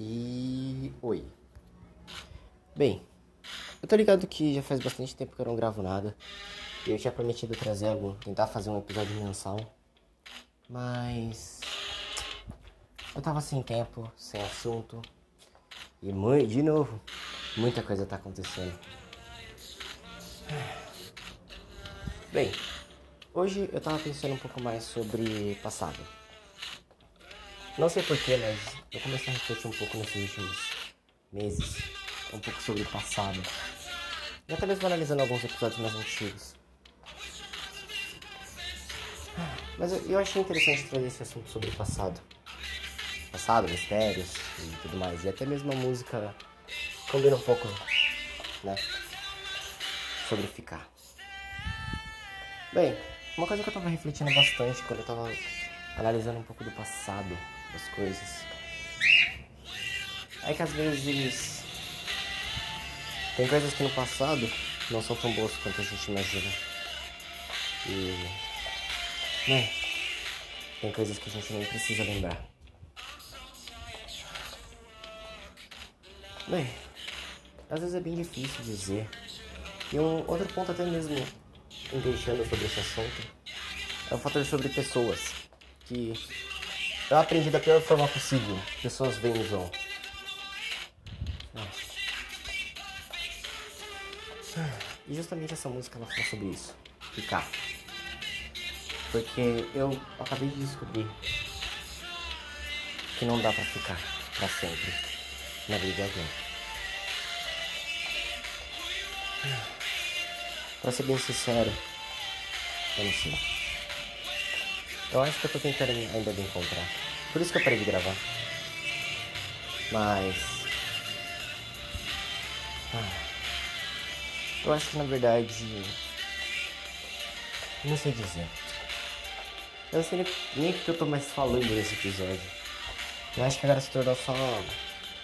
E. Oi. Bem, eu tô ligado que já faz bastante tempo que eu não gravo nada. Eu tinha prometido trazer algo, tentar fazer um episódio mensal. Mas. Eu tava sem tempo, sem assunto. E de novo, muita coisa tá acontecendo. Bem, hoje eu tava pensando um pouco mais sobre passado. Não sei porquê, mas eu comecei a refletir um pouco nesses últimos meses, um pouco sobre o passado. E até mesmo analisando alguns episódios mais antigos. Mas eu, eu achei interessante trazer esse assunto sobre o passado. Passado, mistérios e tudo mais. E até mesmo a música combina um pouco, né? Sobre ficar. Bem, uma coisa que eu tava refletindo bastante quando eu tava analisando um pouco do passado das coisas. É que às vezes tem coisas que no passado não são tão boas quanto a gente imagina. E. Né? Tem coisas que a gente nem precisa lembrar. Bem, às vezes é bem difícil dizer. E um outro ponto até mesmo deixando sobre esse assunto é o fator sobre pessoas. Que eu aprendi da pior forma possível. Pessoas vêm vão. E justamente essa música ela fala sobre isso. Ficar. Porque eu acabei de descobrir que não dá pra ficar pra sempre na vida de alguém. Pra ser bem sincero, eu não sei. Eu acho que eu tô tentando ainda de encontrar. Por isso que eu parei de gravar. Mas. Ah, eu acho que na verdade. Não sei dizer. Eu não sei nem porque eu tô mais falando nesse episódio. Eu acho que agora se tornou só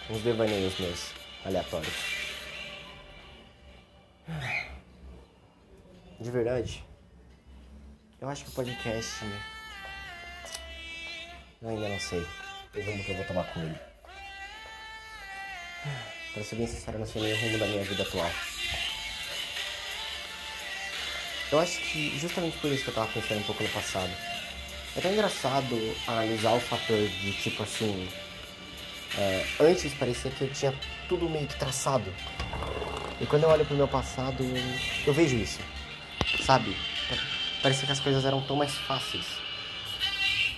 uns devaneios meus, aleatórios. De verdade, eu acho que o podcast eu ainda não sei o rumo que eu vou tomar com ele. Pra ser bem sincero, eu não sei nem o rumo da minha vida atual. Eu acho que justamente por isso que eu tava pensando um pouco no passado. É tão engraçado analisar o fator de tipo assim. É, antes parecia que eu tinha tudo meio que traçado. E quando eu olho pro meu passado, eu, eu vejo isso. Sabe? Parecia que as coisas eram tão mais fáceis.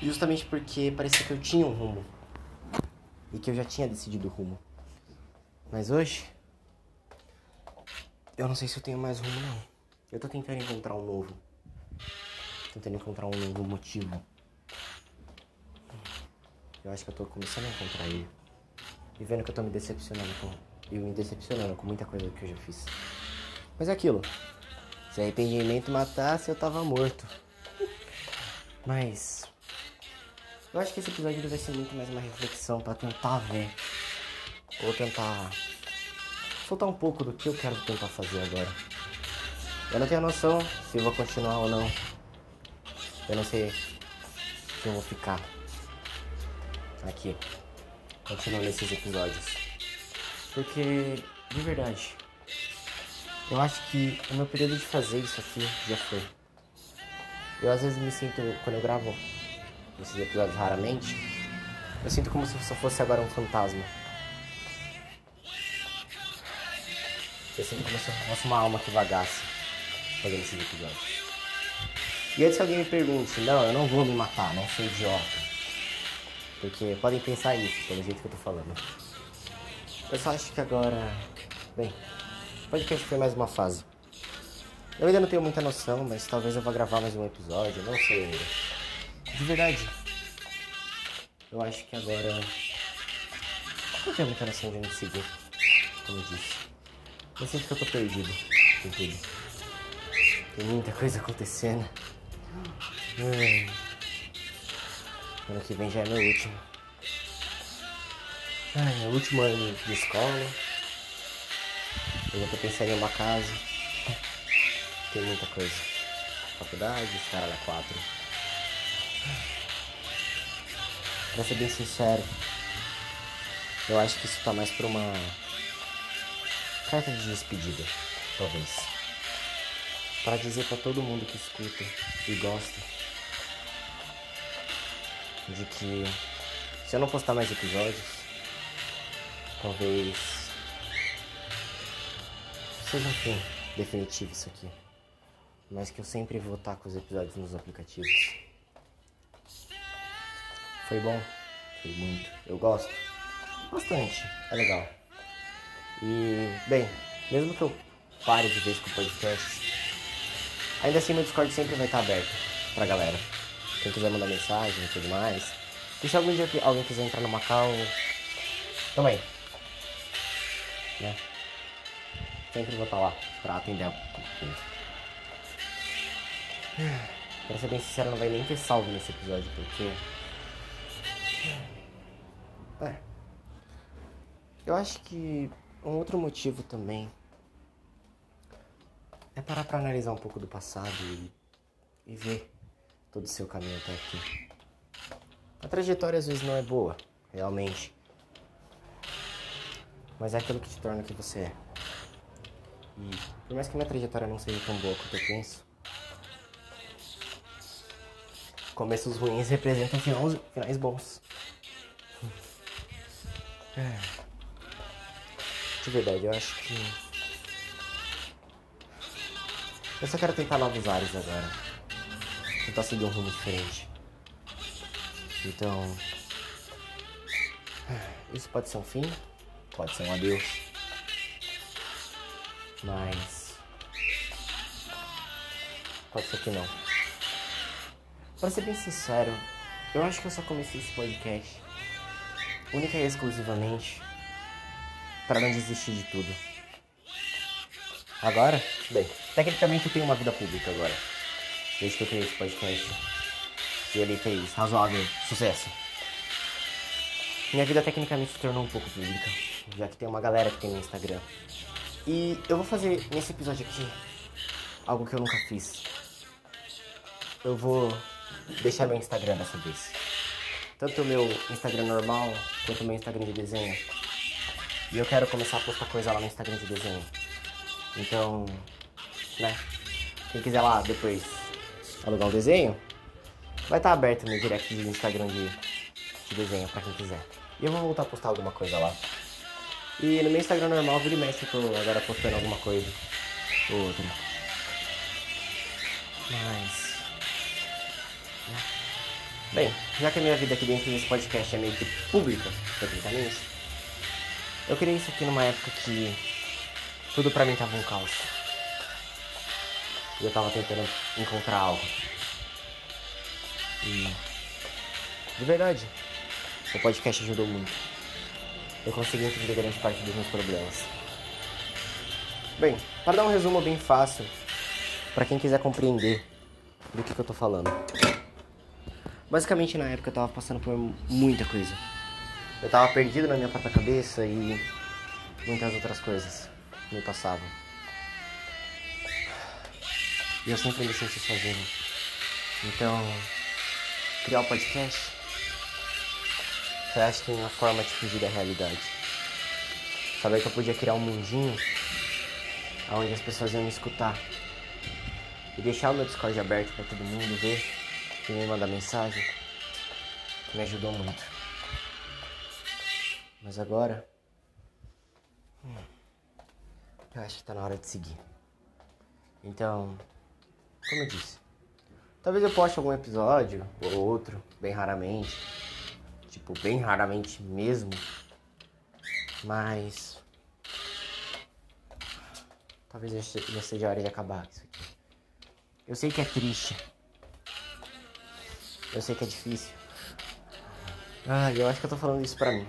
Justamente porque parecia que eu tinha um rumo. E que eu já tinha decidido o rumo. Mas hoje. Eu não sei se eu tenho mais rumo, não. Eu tô tentando encontrar um novo. Tentando encontrar um novo motivo. Eu acho que eu tô começando a encontrar ele. E vendo que eu tô me decepcionando com. E me decepcionando com muita coisa que eu já fiz. Mas é aquilo. Se arrependimento matasse, eu tava morto. Mas eu acho que esse episódio vai ser muito mais uma reflexão para tentar ver. Ou tentar soltar um pouco do que eu quero tentar fazer agora. Eu não tenho noção se vou continuar ou não. Eu não sei se eu vou ficar aqui, continuando esses episódios. Porque, de verdade, eu acho que o meu período de fazer isso aqui já foi. Eu às vezes me sinto, quando eu gravo nesses episódios raramente, eu sinto como se só fosse agora um fantasma. Eu sinto como se fosse uma alma que vagasse fazendo esses episódios. E antes que alguém me pergunte, não, eu não vou me matar, não sou idiota. Porque podem pensar isso, pelo jeito que eu tô falando. Eu só acho que agora. Bem, o podcast foi mais uma fase. Eu ainda não tenho muita noção, mas talvez eu vá gravar mais um episódio, não sei ainda. De verdade. Eu acho que agora. Não tenho muita noção de onde seguir. Como eu disse. Eu sinto que eu tô perdido em tudo. Tem muita coisa acontecendo. Hum. Ano que vem já é meu último. Ai, meu último ano de escola. Eu já tô pensando em uma casa. Tem muita coisa. Faculdade, cara lá quatro. Pra ser bem sincero, Eu acho que isso tá mais pra uma carta de despedida, talvez. Para dizer para todo mundo que escuta e gosta de que se eu não postar mais episódios, talvez seja um fim definitivo isso aqui. Mas que eu sempre vou estar com os episódios nos aplicativos. Foi bom? Foi muito. Eu gosto. Bastante. É legal. E, bem, mesmo que eu pare de vez com o podcast, ainda assim meu Discord sempre vai estar aberto pra galera. Quem quiser mandar mensagem e tudo mais. E se algum dia alguém quiser entrar no Macau, também. Né? Sempre vou estar lá pra atender. Pra ser bem sincero, não vai nem ter salvo nesse episódio, porque. É. Eu acho que um outro motivo também é parar pra analisar um pouco do passado e, e ver todo o seu caminho até aqui. A trajetória às vezes não é boa, realmente. Mas é aquilo que te torna o que você é. E por mais que minha trajetória não seja tão boa quanto eu penso, começos ruins representam finais, finais bons. É. De verdade, eu acho que. Eu só quero tentar novos ares agora. Tentar seguir um rumo diferente. Então. Isso pode ser um fim, pode ser um adeus. Mas. Pode ser que não. Pra ser bem sincero, eu acho que eu só comecei esse podcast única e exclusivamente para não desistir de tudo. Agora, bem, tecnicamente eu tenho uma vida pública agora. Desde que eu criei esse podcast. E ele fez razoável sucesso. Minha vida tecnicamente se tornou um pouco pública. Já que tem uma galera que tem no Instagram. E eu vou fazer nesse episódio aqui algo que eu nunca fiz. Eu vou deixar meu Instagram dessa vez. Tanto o meu Instagram normal quanto o meu Instagram de desenho e eu quero começar a postar coisa lá no Instagram de desenho. Então, né? Quem quiser lá depois alugar um desenho, vai estar tá aberto no direct do Instagram de, de desenho pra quem quiser. E eu vou voltar a postar alguma coisa lá. E no meu Instagram normal, vira e mexe, tô agora postando alguma coisa ou outra. Mas. Né? Bem, já que a minha vida aqui dentro desse podcast é meio que pública, tecnicamente, eu criei isso aqui numa época que tudo pra mim tava um caos. E eu tava tentando encontrar algo. E. De verdade, o podcast ajudou muito. Eu consegui entender grande parte dos meus problemas. Bem, para dar um resumo bem fácil, para quem quiser compreender do que, que eu tô falando. Basicamente, na época eu tava passando por muita coisa eu tava perdido na minha própria cabeça e muitas outras coisas me passavam. E eu sempre me senti sozinho. Então, criar o um podcast foi acho que uma forma de fugir da realidade. Saber que eu podia criar um mundinho onde as pessoas iam me escutar. E deixar o meu Discord aberto para todo mundo ver e me mandar mensagem me ajudou muito. Mas agora. Hum, eu acho que tá na hora de seguir. Então, como eu disse, talvez eu poste algum episódio ou outro, bem raramente. Tipo, bem raramente mesmo. Mas. Talvez já seja a hora de acabar isso aqui. Eu sei que é triste. Eu sei que é difícil. Ah, eu acho que eu tô falando isso pra mim.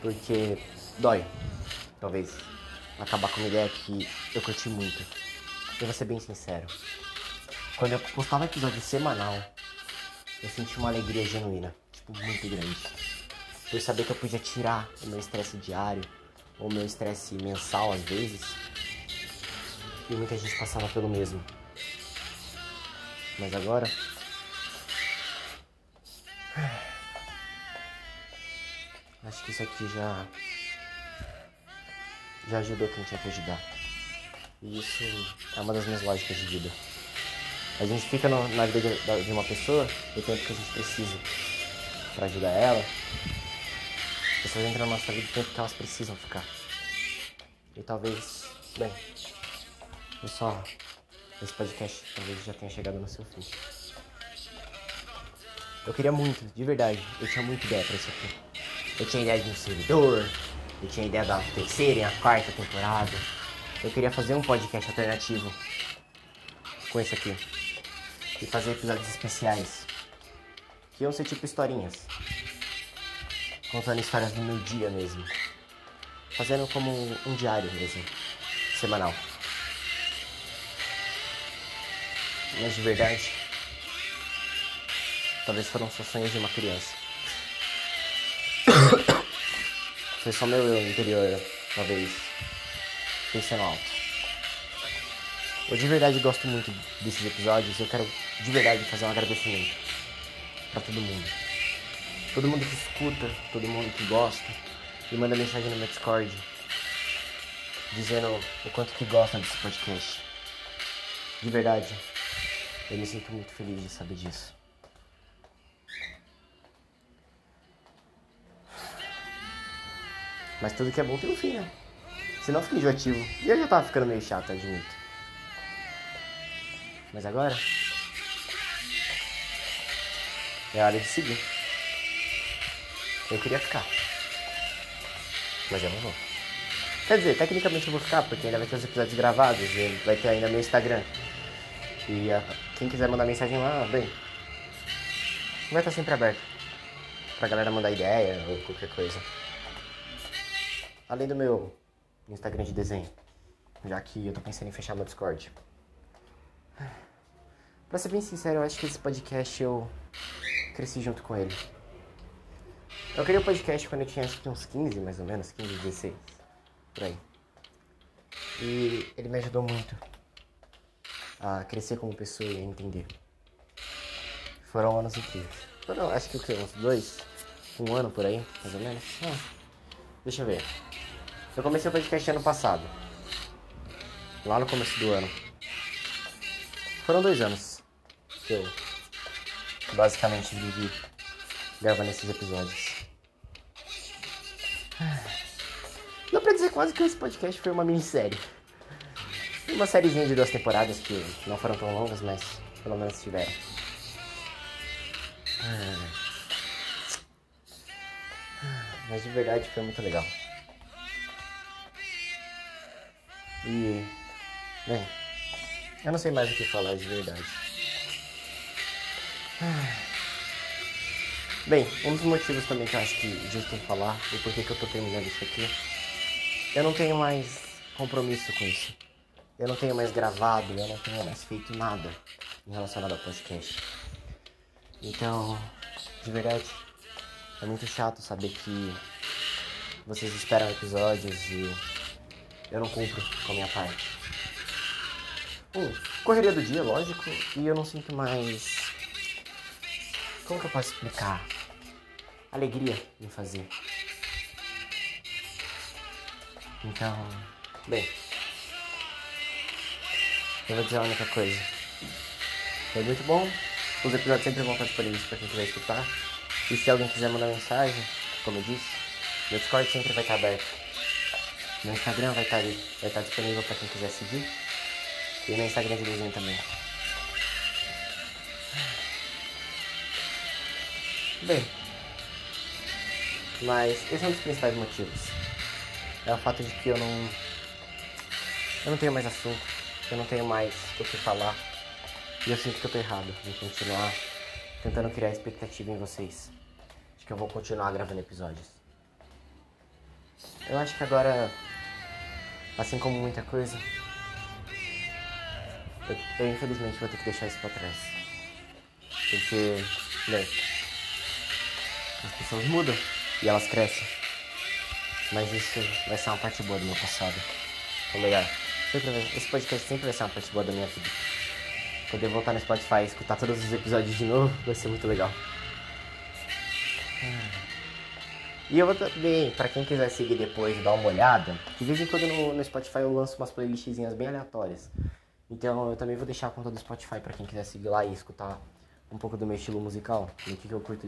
Porque dói, talvez, acabar com uma ideia que eu curti muito. Eu vou ser bem sincero. Quando eu postava episódio semanal, eu senti uma alegria genuína, tipo, muito grande. Por saber que eu podia tirar o meu estresse diário, ou meu estresse mensal às vezes. E muita gente passava pelo mesmo. Mas agora. Acho que isso aqui já. Já ajudou quem tinha que ajudar. E isso é uma das minhas lógicas de vida. A gente fica no, na vida de, de, uma pessoa o tempo que a gente precisa para ajudar ela. As pessoas entram na nossa vida o tempo que elas precisam ficar. E talvez, bem, pessoal, esse podcast talvez já tenha chegado no seu fim. Eu queria muito, de verdade, eu tinha muita ideia pra isso aqui. Eu tinha ideia de um servidor, eu tinha ideia da terceira e a quarta temporada. Eu queria fazer um podcast alternativo com esse aqui. E fazer episódios especiais. Que iam ser tipo historinhas. Contando histórias do meu dia mesmo. Fazendo como um diário mesmo. Semanal. Mas de verdade, talvez foram só sonhos de uma criança. Foi só meu eu interior, talvez, pensando alto. Eu de verdade gosto muito desses episódios. Eu quero de verdade fazer um agradecimento para todo mundo. Todo mundo que escuta, todo mundo que gosta e manda mensagem no meu Discord dizendo o quanto que gosta desse podcast. De verdade, eu me sinto muito feliz de saber disso. Mas tudo que é bom tem um fim, né? Senão fica enjoativo. E eu já tava ficando meio chato, admito. Mas agora. É hora de seguir. Eu queria ficar. Mas eu não vou. Quer dizer, tecnicamente eu vou ficar, porque ainda vai ter os episódios gravados e vai ter ainda meu Instagram. E a, quem quiser mandar mensagem lá, bem, vai estar sempre aberto. Pra galera mandar ideia ou qualquer coisa. Além do meu Instagram de desenho. Já que eu tô pensando em fechar meu Discord. Pra ser bem sincero, eu acho que esse podcast eu cresci junto com ele. Eu criei o podcast quando eu tinha acho que uns 15, mais ou menos, 15, 16. Por aí. E ele me ajudou muito a crescer como pessoa e a entender. Foram anos incríveis. Foram, acho que o que? Uns dois? Um ano por aí, mais ou menos? Ah, deixa eu ver. Eu comecei o podcast ano passado. Lá no começo do ano. Foram dois anos que eu basicamente vivi gravando esses episódios. Dá pra dizer quase que esse podcast foi uma minissérie. Uma sériezinha de duas temporadas que não foram tão longas, mas pelo menos tiveram. Mas de verdade foi muito legal. E. Bem, eu não sei mais o que falar de verdade. Bem, um dos motivos também que eu acho que justo falar e por que eu tô terminando isso aqui. Eu não tenho mais compromisso com isso. Eu não tenho mais gravado, eu não tenho mais feito nada relacionado ao podcast. Então, de verdade, é muito chato saber que vocês esperam episódios e eu não cumpro com a minha parte. Um, correria do dia, lógico, e eu não sinto mais. Como que eu posso explicar? Alegria em fazer. Então, bem, eu vou dizer a única coisa. Foi muito bom. Os episódios sempre vão estar disponíveis para quem quiser escutar. E se alguém quiser mandar mensagem, como eu disse, meu Discord sempre vai estar aberto. Meu Instagram vai estar ali, vai estar disponível para quem quiser seguir. E meu Instagram de desenho também. Bem, mas esse é um dos principais motivos. É o fato de que eu não. Eu não tenho mais assunto eu não tenho mais o que falar. E eu sinto que eu tô errado em continuar tentando criar expectativa em vocês. Acho que eu vou continuar gravando episódios. Eu acho que agora, assim como muita coisa, eu, eu infelizmente vou ter que deixar isso pra trás. Porque, bem, as pessoas mudam e elas crescem. Mas isso vai ser uma parte boa do meu passado. Ou melhor, esse podcast sempre vai ser uma parte boa da minha vida. Poder voltar no Spotify e escutar todos os episódios de novo vai ser muito legal. E eu vou também, pra quem quiser seguir depois dar uma olhada, de vez em quando no, no Spotify eu lanço umas playlistzinhas bem aleatórias. Então eu também vou deixar a conta do Spotify pra quem quiser seguir lá e escutar um pouco do meu estilo musical, do que, que eu curto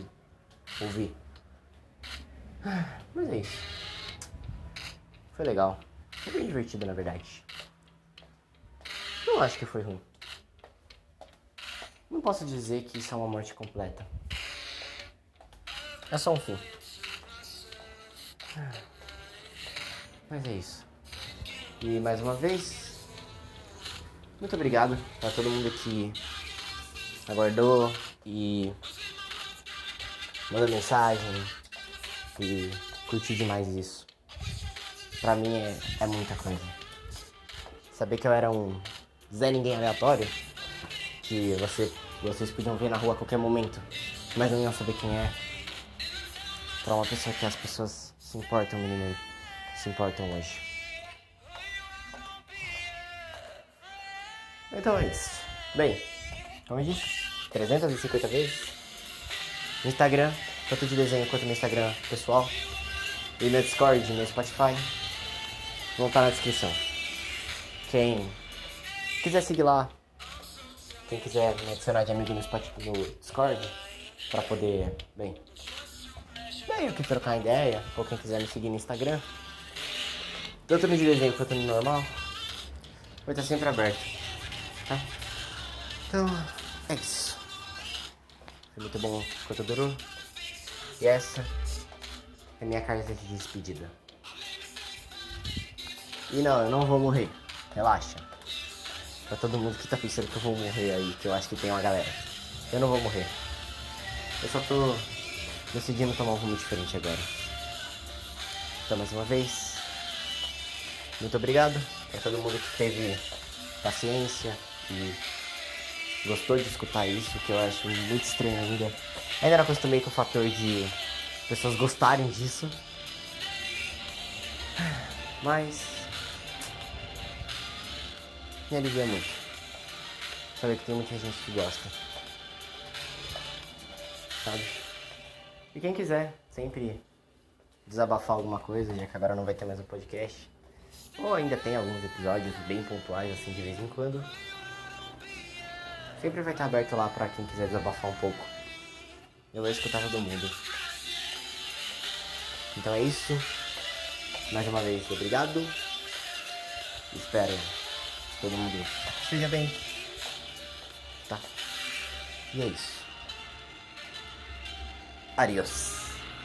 ouvir. Mas é isso. Foi legal. Foi bem divertido, na verdade. Não acho que foi ruim. Não posso dizer que isso é uma morte completa. É só um fim. Mas é isso. E mais uma vez, muito obrigado para todo mundo que aguardou e mandou mensagem e curtiu demais isso. Pra mim é, é muita coisa. Saber que eu era um Zé Ninguém aleatório, que você, vocês podiam ver na rua a qualquer momento, mas não iam saber quem é. Pra uma pessoa que as pessoas se importam, menino, se importam hoje. Então é isso. Bem, como eu disse, 350 vezes. No Instagram, tanto de desenho quanto no Instagram pessoal. E meu Discord, meu Spotify. Vão estar na descrição. Quem quiser seguir lá, quem quiser me adicionar de amigo no, Spotify, no Discord, para poder, bem, meio que trocar ideia, ou quem quiser me seguir no Instagram, tanto no de desenho quanto no normal, vai estar sempre aberto. Tá? Então, é isso. Foi muito bom quanto durou. E essa é minha carta de despedida. E não, eu não vou morrer. Relaxa. Pra todo mundo que tá pensando que eu vou morrer aí, que eu acho que tem uma galera. Eu não vou morrer. Eu só tô decidindo tomar um rumo diferente agora. Então, mais uma vez, muito obrigado pra todo mundo que teve paciência e gostou de escutar isso, que eu acho muito estranho ainda. Ainda não acostumei com o fator de pessoas gostarem disso. Mas me alivia muito. Saber que tem muita gente que gosta. Sabe? E quem quiser sempre desabafar alguma coisa, já que agora não vai ter mais um podcast. Ou ainda tem alguns episódios bem pontuais, assim, de vez em quando. Sempre vai estar aberto lá pra quem quiser desabafar um pouco. Eu vou escutar todo mundo. Então é isso. Mais uma vez, obrigado. Espero todo mundo esteja bem. Tá? E é isso. Adiós.